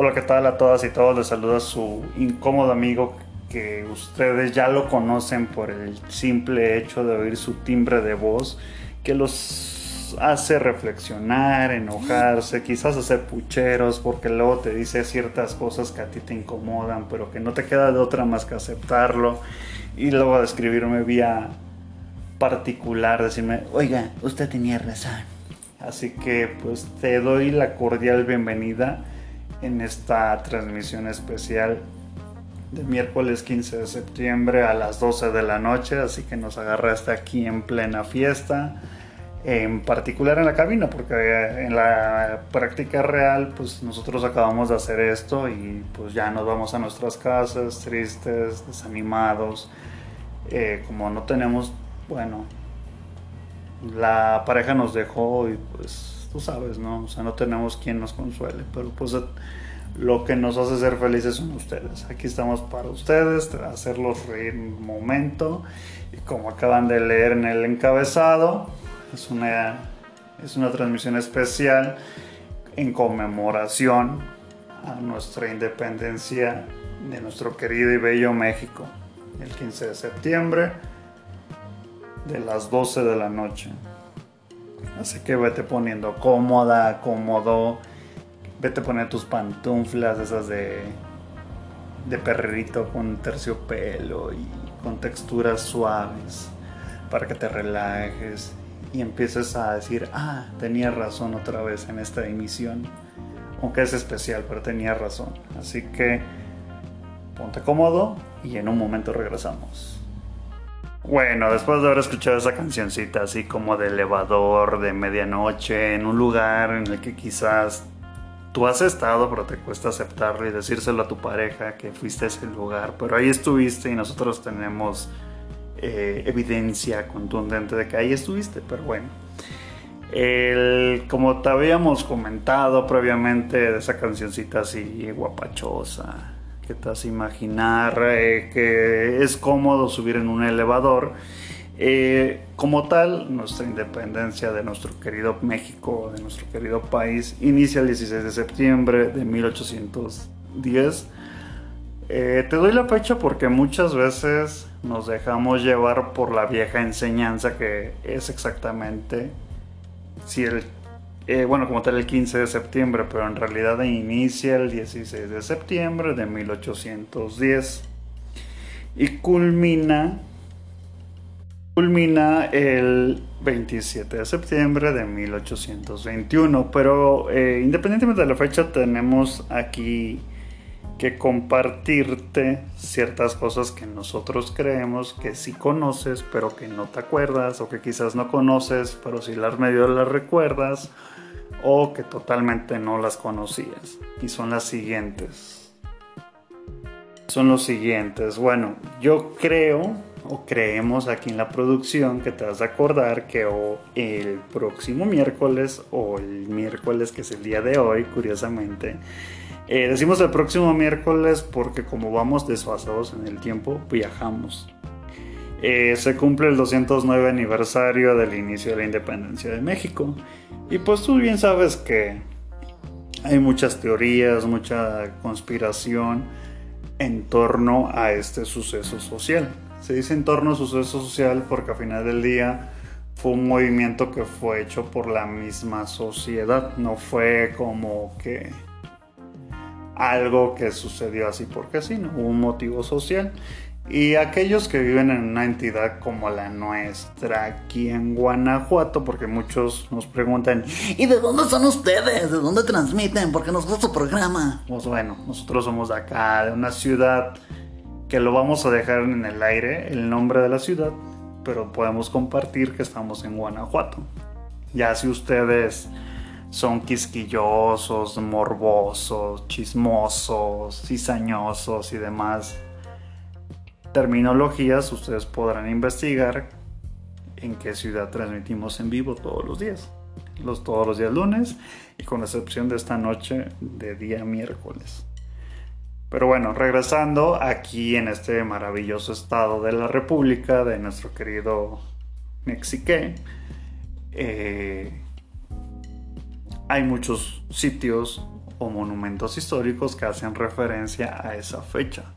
Hola, ¿qué tal a todas y todos? Les saluda su incómodo amigo que ustedes ya lo conocen por el simple hecho de oír su timbre de voz que los hace reflexionar, enojarse, quizás hacer pucheros porque luego te dice ciertas cosas que a ti te incomodan, pero que no te queda de otra más que aceptarlo y luego escribirme vía particular, decirme, oiga, usted tenía razón. Así que pues te doy la cordial bienvenida en esta transmisión especial de miércoles 15 de septiembre a las 12 de la noche, así que nos agarraste aquí en plena fiesta, en particular en la cabina, porque en la práctica real, pues nosotros acabamos de hacer esto y pues ya nos vamos a nuestras casas tristes, desanimados, eh, como no tenemos, bueno, la pareja nos dejó y pues tú sabes, ¿no? O sea, no tenemos quien nos consuele, pero pues lo que nos hace ser felices son ustedes. Aquí estamos para ustedes, hacerlos reír un momento. Y como acaban de leer en el encabezado, es una, es una transmisión especial en conmemoración a nuestra independencia de nuestro querido y bello México, el 15 de septiembre de las 12 de la noche. Así que vete poniendo cómoda, cómodo. Vete poniendo tus pantuflas, esas de, de perrito con terciopelo y con texturas suaves para que te relajes y empieces a decir, ah, tenía razón otra vez en esta emisión. Aunque es especial, pero tenía razón. Así que ponte cómodo y en un momento regresamos. Bueno, después de haber escuchado esa cancioncita así como de elevador, de medianoche, en un lugar en el que quizás tú has estado, pero te cuesta aceptarlo y decírselo a tu pareja que fuiste a ese lugar, pero ahí estuviste y nosotros tenemos eh, evidencia contundente de que ahí estuviste, pero bueno. como te habíamos comentado previamente de esa cancioncita así guapachosa, que te hace imaginar eh, que es cómodo subir en un elevador. Eh, como tal, nuestra independencia de nuestro querido México, de nuestro querido país, inicia el 16 de septiembre de 1810. Eh, te doy la fecha porque muchas veces nos dejamos llevar por la vieja enseñanza que es exactamente si el eh, bueno, como tal el 15 de septiembre, pero en realidad inicia el 16 de septiembre de 1810 y culmina, culmina el 27 de septiembre de 1821. Pero eh, independientemente de la fecha, tenemos aquí que compartirte ciertas cosas que nosotros creemos que sí conoces, pero que no te acuerdas, o que quizás no conoces, pero si las medio las recuerdas o que totalmente no las conocías. Y son las siguientes. Son los siguientes. Bueno, yo creo o creemos aquí en la producción que te vas a acordar que o el próximo miércoles o el miércoles que es el día de hoy, curiosamente, eh, decimos el próximo miércoles porque como vamos desfasados en el tiempo, viajamos. Eh, se cumple el 209 aniversario del inicio de la independencia de México. Y pues tú bien sabes que hay muchas teorías, mucha conspiración en torno a este suceso social. Se dice en torno a suceso social porque a final del día fue un movimiento que fue hecho por la misma sociedad, no fue como que algo que sucedió así porque sí, no hubo un motivo social. Y aquellos que viven en una entidad como la nuestra aquí en Guanajuato, porque muchos nos preguntan, ¿y de dónde son ustedes? ¿De dónde transmiten? ¿Por qué nos gusta su programa? Pues bueno, nosotros somos de acá, de una ciudad que lo vamos a dejar en el aire, el nombre de la ciudad, pero podemos compartir que estamos en Guanajuato. Ya si ustedes son quisquillosos, morbosos, chismosos, cizañosos y demás, terminologías, ustedes podrán investigar en qué ciudad transmitimos en vivo todos los días. Los, todos los días lunes y con excepción de esta noche de día miércoles. Pero bueno, regresando aquí en este maravilloso estado de la República de nuestro querido Mexique, eh, hay muchos sitios o monumentos históricos que hacen referencia a esa fecha.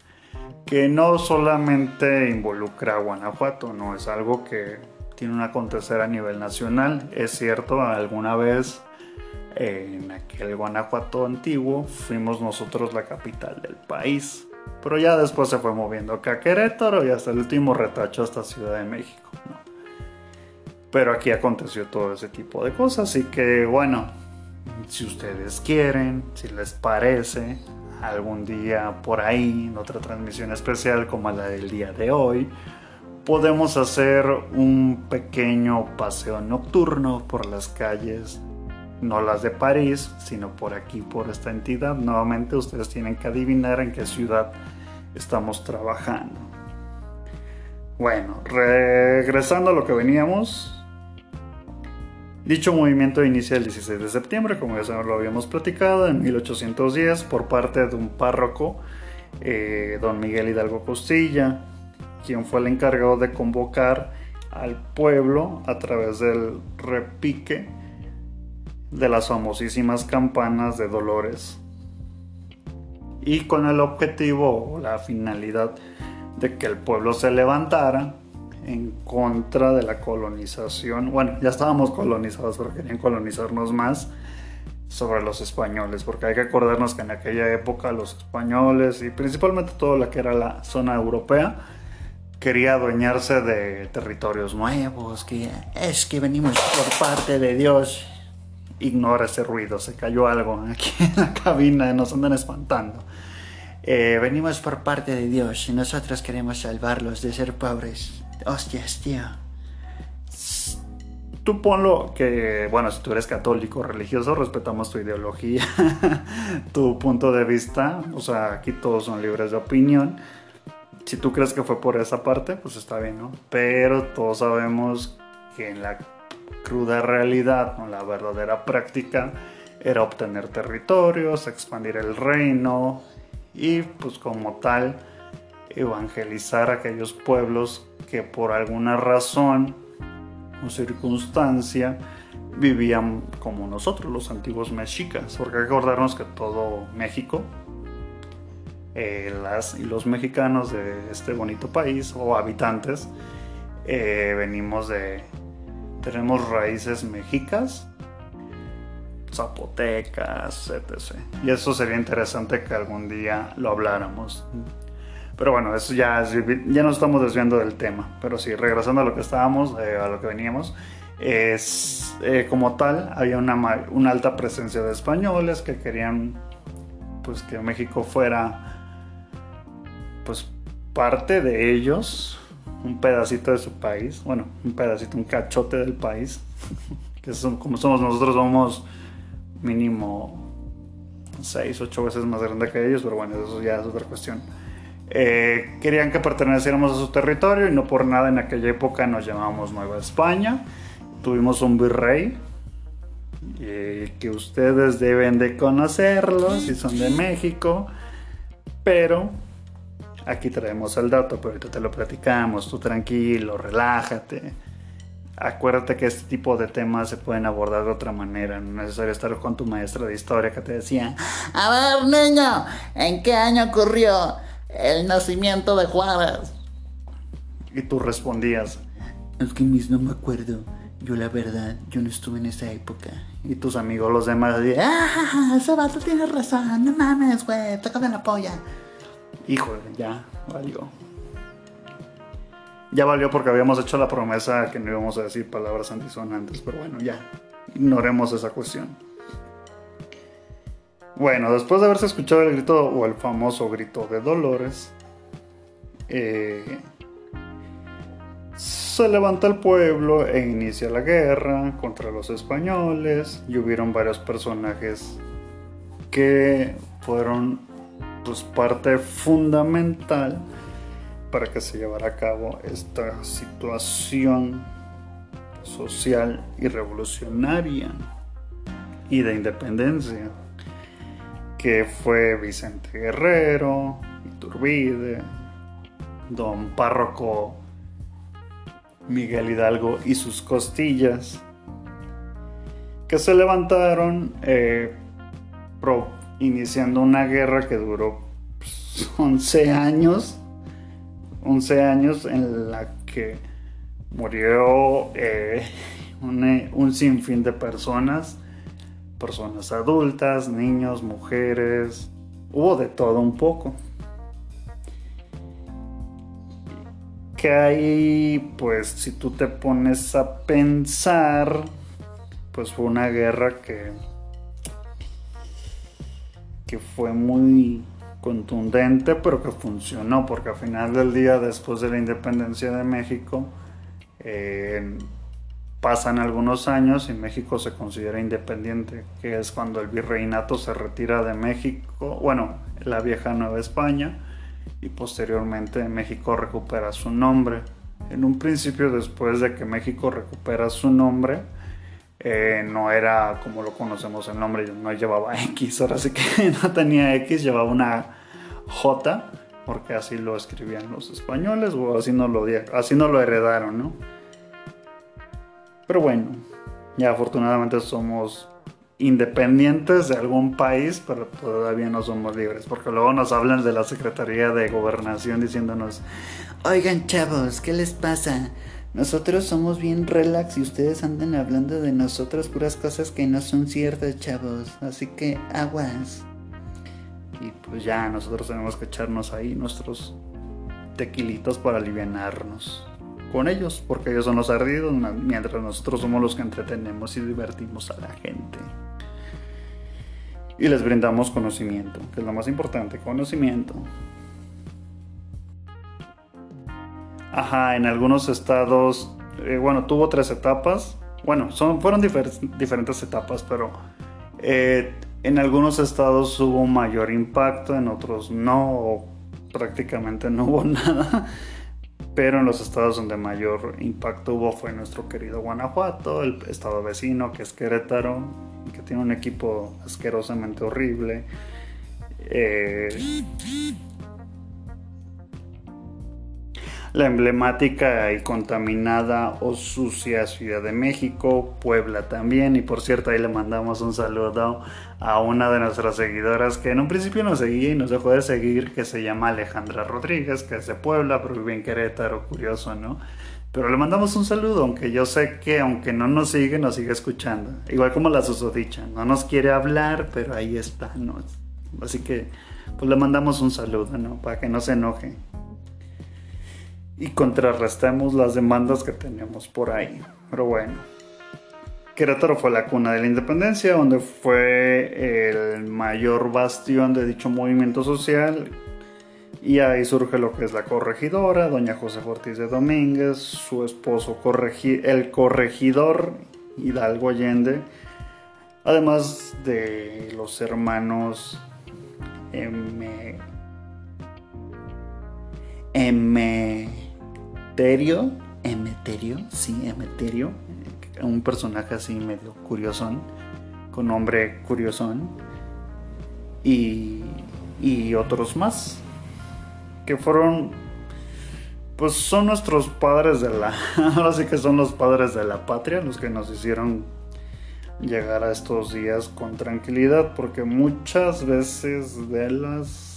Que no solamente involucra a Guanajuato, no es algo que tiene un acontecer a nivel nacional. Es cierto, alguna vez en aquel Guanajuato antiguo fuimos nosotros la capital del país. Pero ya después se fue moviendo acá a Querétaro y hasta el último retacho hasta Ciudad de México. Pero aquí aconteció todo ese tipo de cosas. Así que bueno, si ustedes quieren, si les parece, algún día por ahí, en otra transmisión especial como la del día de hoy, podemos hacer un pequeño paseo nocturno por las calles, no las de París, sino por aquí, por esta entidad. Nuevamente ustedes tienen que adivinar en qué ciudad estamos trabajando. Bueno, regresando a lo que veníamos, Dicho movimiento inicia el 16 de septiembre, como ya lo habíamos platicado, en 1810 por parte de un párroco, eh, don Miguel Hidalgo Costilla, quien fue el encargado de convocar al pueblo a través del repique de las famosísimas campanas de Dolores y con el objetivo o la finalidad de que el pueblo se levantara en contra de la colonización. Bueno, ya estábamos colonizados, pero querían colonizarnos más sobre los españoles, porque hay que acordarnos que en aquella época los españoles y principalmente todo lo que era la zona europea quería adueñarse de territorios nuevos, que es que venimos por parte de Dios. Ignora ese ruido, se cayó algo aquí en la cabina, nos andan espantando. Eh, venimos por parte de Dios y nosotros queremos salvarlos de ser pobres. Hostias, tío. Tú ponlo que, bueno, si tú eres católico, religioso, respetamos tu ideología, tu punto de vista. O sea, aquí todos son libres de opinión. Si tú crees que fue por esa parte, pues está bien, ¿no? Pero todos sabemos que en la cruda realidad, en la verdadera práctica, era obtener territorios, expandir el reino y pues como tal evangelizar a aquellos pueblos que por alguna razón o circunstancia vivían como nosotros, los antiguos mexicas, porque hay que todo México, eh, las y los mexicanos de este bonito país o habitantes, eh, venimos de, tenemos raíces mexicas, zapotecas, etc. Y eso sería interesante que algún día lo habláramos. Pero bueno, eso ya, ya nos estamos desviando del tema. Pero sí, regresando a lo que estábamos, eh, a lo que veníamos, es eh, como tal, había una, una, alta presencia de españoles que querían pues que México fuera pues parte de ellos, un pedacito de su país, bueno, un pedacito, un cachote del país, que son, como somos nosotros, somos mínimo 6, 8 veces más grande que ellos, pero bueno, eso ya es otra cuestión. Eh, querían que perteneciéramos a su territorio y no por nada en aquella época nos llamábamos Nueva España. Tuvimos un virrey eh, que ustedes deben de conocerlo si son de México, pero aquí traemos el dato, pero ahorita te lo platicamos, tú tranquilo, relájate. Acuérdate que este tipo de temas se pueden abordar de otra manera, no es necesario estar con tu maestra de historia que te decía, a ver niño, ¿en qué año ocurrió? El nacimiento de Juárez. Y tú respondías, es que mis no me acuerdo. Yo la verdad, yo no estuve en esa época. Y tus amigos, los demás, ah, ese vato tiene razón, no mames, güey, de la polla. Híjole, ya valió. Ya valió porque habíamos hecho la promesa que no íbamos a decir palabras antisonantes, pero bueno, ya, ignoremos esa cuestión. Bueno, después de haberse escuchado el grito o el famoso grito de Dolores, eh, se levanta el pueblo e inicia la guerra contra los españoles y hubieron varios personajes que fueron pues parte fundamental para que se llevara a cabo esta situación social y revolucionaria y de independencia que fue Vicente Guerrero, Iturbide, don párroco Miguel Hidalgo y sus costillas, que se levantaron eh, iniciando una guerra que duró 11 pues, años, 11 años en la que murió eh, un, sinfín de personas, personas adultas, niños, mujeres, hubo de todo un poco. Que hay, pues si tú te pones a pensar, pues fue una guerra que que fue muy contundente, pero que funcionó, porque al final del día, después de la independencia de México, pasan algunos años y México se considera independiente, que es cuando el virreinato se retira de México, bueno, la vieja Nueva España, y posteriormente México recupera su nombre. En un principio, después de que México recupera su nombre, eh, no era como lo conocemos el nombre, no llevaba X, ahora sí que no tenía X, llevaba una J, porque así lo escribían los españoles o así no lo, así no lo heredaron, ¿no? Pero bueno, ya afortunadamente somos independientes de algún país, pero todavía no somos libres, porque luego nos hablan de la Secretaría de Gobernación diciéndonos, oigan chavos, ¿qué les pasa? Nosotros somos bien relax y ustedes andan hablando de nosotros puras cosas que no son ciertas, chavos. Así que aguas. Y pues ya, nosotros tenemos que echarnos ahí nuestros tequilitos para alivianarnos con ellos, porque ellos son los ardidos, mientras nosotros somos los que entretenemos y divertimos a la gente. Y les brindamos conocimiento, que es lo más importante, conocimiento. Ajá, en algunos estados, eh, bueno, tuvo tres etapas. Bueno, son, fueron diferentes etapas, pero eh, en algunos estados hubo mayor impacto, en otros no, prácticamente no hubo nada. Pero en los estados donde mayor impacto hubo fue nuestro querido Guanajuato, el estado vecino que es Querétaro, que tiene un equipo asquerosamente horrible. Eh, la emblemática y contaminada o sucia Ciudad de México, Puebla también, y por cierto ahí le mandamos un saludo a una de nuestras seguidoras que en un principio nos seguía y nos dejó de seguir, que se llama Alejandra Rodríguez, que es de Puebla, pero vive en Querétaro, curioso, ¿no? Pero le mandamos un saludo, aunque yo sé que aunque no nos sigue, nos sigue escuchando. Igual como la susodicha, no nos quiere hablar, pero ahí está, ¿no? Así que pues le mandamos un saludo, ¿no? Para que no se enoje y contrarrestemos las demandas que tenemos por ahí. Pero bueno, Querétaro fue la cuna de la independencia, donde fue el mayor bastión de dicho movimiento social. Y ahí surge lo que es la corregidora, doña José Ortiz de Domínguez, su esposo el corregidor Hidalgo Allende, además de los hermanos M. M. Emeterio, Emeterio, sí, Emeterio, un personaje así medio curiosón, con nombre curiosón, y, y otros más, que fueron, pues son nuestros padres de la, ahora sí que son los padres de la patria, los que nos hicieron llegar a estos días con tranquilidad, porque muchas veces de las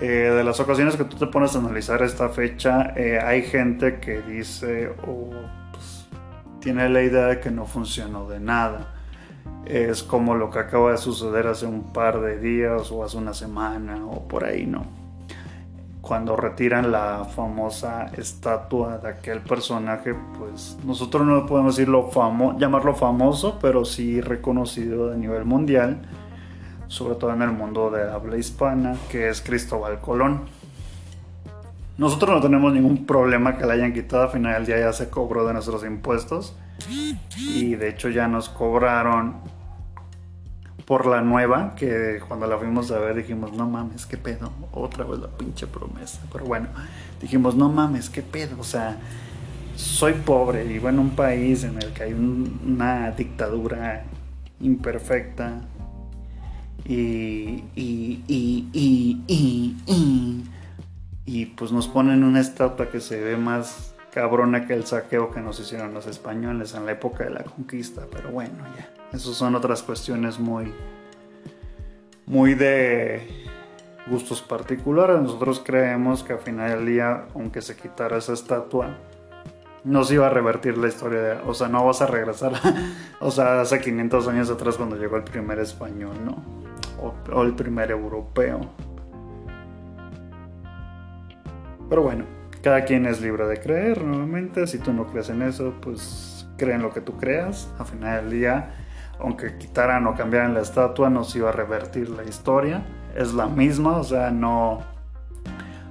eh, de las ocasiones que tú te pones a analizar esta fecha, eh, hay gente que dice o pues, tiene la idea de que no funcionó de nada. Es como lo que acaba de suceder hace un par de días o hace una semana o por ahí, ¿no? Cuando retiran la famosa estatua de aquel personaje, pues nosotros no podemos decirlo famo llamarlo famoso, pero sí reconocido a nivel mundial sobre todo en el mundo de habla hispana, que es Cristóbal Colón. Nosotros no tenemos ningún problema que la hayan quitado, al final del día ya se cobró de nuestros impuestos y de hecho ya nos cobraron por la nueva, que cuando la fuimos a ver dijimos, no mames, qué pedo, otra vez la pinche promesa. Pero bueno, dijimos, no mames, qué pedo, o sea, soy pobre, vivo en un país en el que hay una dictadura imperfecta, y, y, y, y, y, pues nos ponen una estatua que se ve más cabrona que el saqueo que nos hicieron los españoles en la época de la conquista. Pero bueno, ya, esas son otras cuestiones muy, muy de gustos particulares. Nosotros creemos que al final del día, aunque se quitara esa estatua, no se iba a revertir la historia. O sea, no vas a regresar, o sea, hace 500 años atrás cuando llegó el primer español, ¿no? O, o el primer europeo. Pero bueno, cada quien es libre de creer, nuevamente. Si tú no crees en eso, pues cree en lo que tú creas. Al final del día, aunque quitaran o cambiaran la estatua, no se iba a revertir la historia. Es la misma, o sea, no,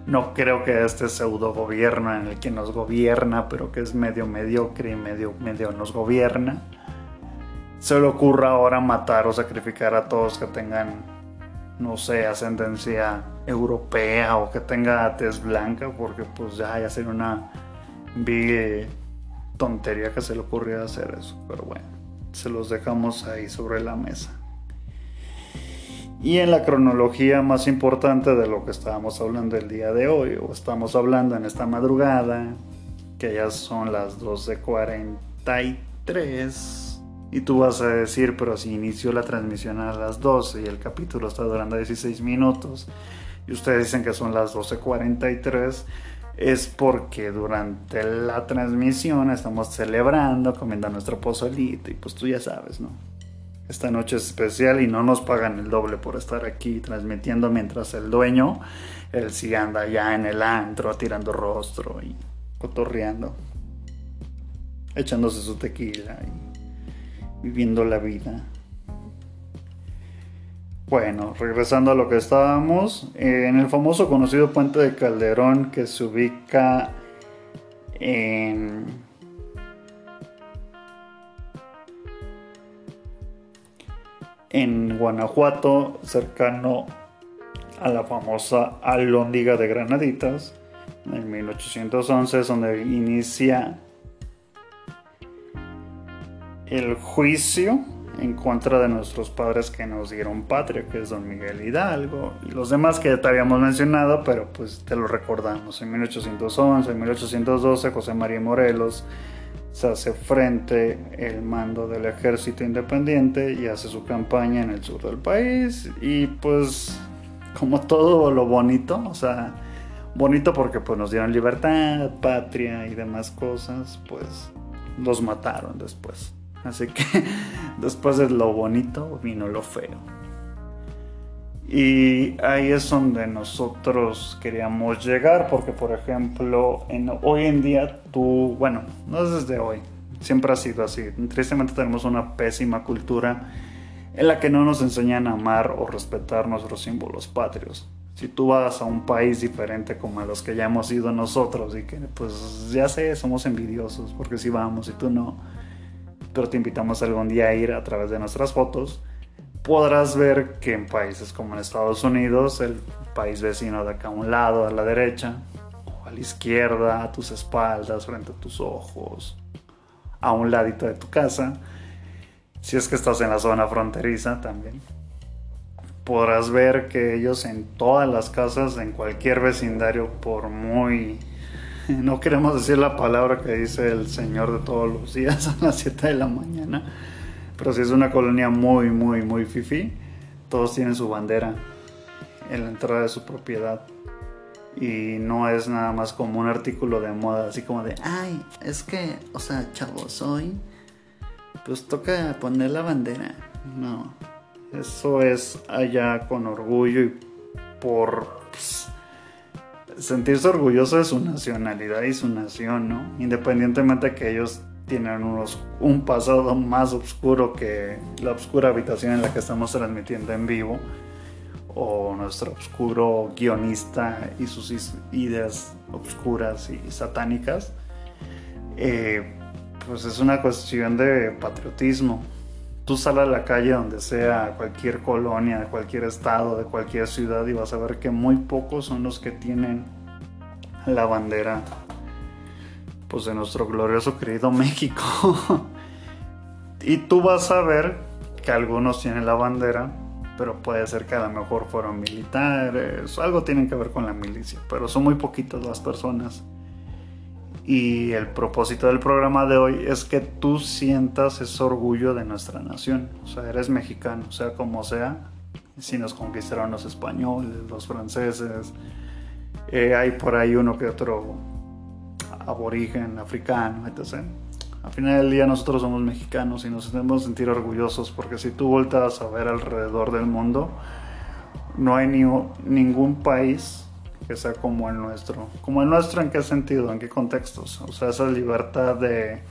no creo que este pseudo gobierno en el que nos gobierna, pero que es medio mediocre y medio, medio nos gobierna, se le ocurra ahora matar o sacrificar a todos que tengan, no sé, ascendencia europea o que tenga tez blanca, porque pues ya, ya sería una vil tontería que se le ocurriera hacer eso. Pero bueno, se los dejamos ahí sobre la mesa. Y en la cronología más importante de lo que estábamos hablando el día de hoy, o estamos hablando en esta madrugada, que ya son las 12.43, y tú vas a decir, pero si inició la transmisión a las 12 y el capítulo está durando 16 minutos, y ustedes dicen que son las 12.43, es porque durante la transmisión estamos celebrando, comiendo nuestro pozolito y pues tú ya sabes, ¿no? Esta noche es especial y no nos pagan el doble por estar aquí transmitiendo mientras el dueño, él sí anda ya en el antro tirando rostro y cotorreando, echándose su tequila y viviendo la vida. Bueno, regresando a lo que estábamos, en el famoso conocido puente de Calderón que se ubica en... en Guanajuato, cercano a la famosa Alhóndiga de Granaditas, en 1811 es donde inicia el juicio en contra de nuestros padres que nos dieron patria, que es don Miguel Hidalgo y los demás que ya te habíamos mencionado, pero pues te lo recordamos. En 1811, en 1812, José María Morelos se hace frente el mando del ejército independiente y hace su campaña en el sur del país y pues como todo lo bonito, o sea, bonito porque pues nos dieron libertad, patria y demás cosas, pues los mataron después. Así que después de lo bonito vino lo feo. Y ahí es donde nosotros queríamos llegar, porque por ejemplo, en, hoy en día tú, bueno, no es desde hoy, siempre ha sido así. Tristemente tenemos una pésima cultura en la que no nos enseñan a amar o respetar nuestros símbolos patrios. Si tú vas a un país diferente como a los que ya hemos ido nosotros y que pues ya sé, somos envidiosos porque si vamos y tú no, pero te invitamos algún día a ir a través de nuestras fotos, podrás ver que en países como en Estados Unidos, el país vecino de acá a un lado, a la derecha, o a la izquierda, a tus espaldas, frente a tus ojos, a un ladito de tu casa, si es que estás en la zona fronteriza también, podrás ver que ellos en todas las casas, en cualquier vecindario, por muy no queremos decir la palabra que dice el Señor de todos los días a las 7 de la mañana, pero si es una colonia muy, muy, muy fifi, todos tienen su bandera en la entrada de su propiedad. Y no es nada más como un artículo de moda, así como de, ay, es que, o sea, chavos, hoy, pues toca poner la bandera. No, eso es allá con orgullo y por... Pues, sentirse orgulloso de su nacionalidad y su nación, ¿no? Independientemente que ellos tienen unos, un pasado más oscuro que la oscura habitación en la que estamos transmitiendo en vivo, o nuestro oscuro guionista y sus ideas oscuras y satánicas, eh, pues es una cuestión de patriotismo. Tú sales a la calle donde sea, cualquier colonia, de cualquier estado, de cualquier ciudad y vas a ver que muy pocos son los que tienen la bandera pues de nuestro glorioso querido México. y tú vas a ver que algunos tienen la bandera, pero puede ser que a lo mejor fueron militares, algo tienen que ver con la milicia, pero son muy poquitas las personas y el propósito del programa de hoy es que tú sientas ese orgullo de nuestra nación. O sea, eres mexicano, sea como sea, si nos conquistaron los españoles, los franceses. Eh, hay por ahí uno que otro aborigen, africano, etc. Al final del día nosotros somos mexicanos y nos debemos sentir orgullosos porque si tú voltas a ver alrededor del mundo, no hay ni, ningún país que sea como el nuestro. ¿Como el nuestro en qué sentido? ¿En qué contextos? O sea, esa libertad de,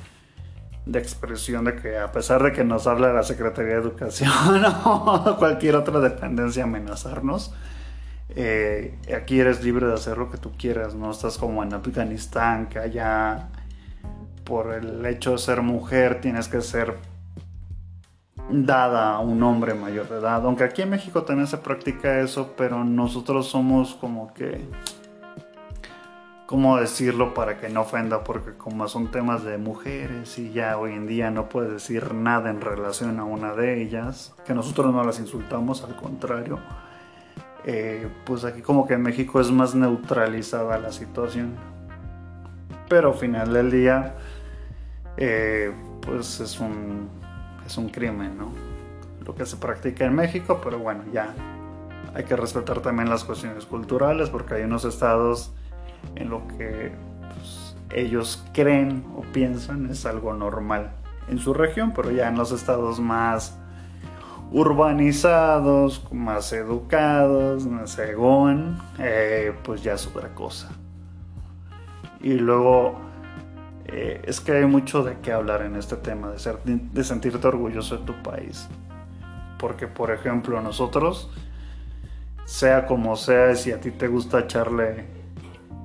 de expresión de que a pesar de que nos habla la Secretaría de Educación o cualquier otra dependencia amenazarnos, eh, aquí eres libre de hacer lo que tú quieras, no estás como en Afganistán, que allá por el hecho de ser mujer tienes que ser dada a un hombre mayor de edad. Aunque aquí en México también se practica eso, pero nosotros somos como que... ¿Cómo decirlo para que no ofenda? Porque como son temas de mujeres y ya hoy en día no puedes decir nada en relación a una de ellas, que nosotros no las insultamos, al contrario, eh, pues aquí como que en México es más neutralizada la situación. Pero al final del día, eh, pues es un es un crimen, ¿no? Lo que se practica en México, pero bueno, ya hay que respetar también las cuestiones culturales porque hay unos estados en lo que pues, ellos creen o piensan es algo normal en su región, pero ya en los estados más urbanizados, más educados, más según, eh, pues ya es otra cosa. Y luego eh, es que hay mucho de qué hablar en este tema, de, ser, de sentirte orgulloso de tu país. Porque, por ejemplo, nosotros, sea como sea, si a ti te gusta echarle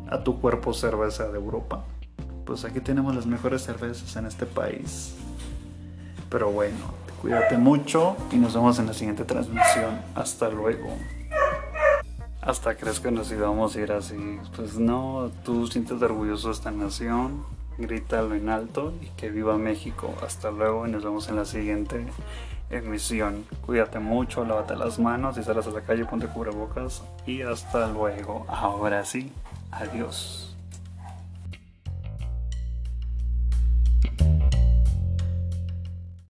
a tu cuerpo cerveza de Europa, pues aquí tenemos las mejores cervezas en este país. Pero bueno, cuídate mucho y nos vemos en la siguiente transmisión. Hasta luego. Hasta crees que nos íbamos a ir así. Pues no, tú sientes orgulloso de esta nación grítalo en alto y que viva México. Hasta luego y nos vemos en la siguiente emisión. Cuídate mucho, lávate las manos y sales a la calle, ponte cubrebocas y hasta luego. Ahora sí, adiós.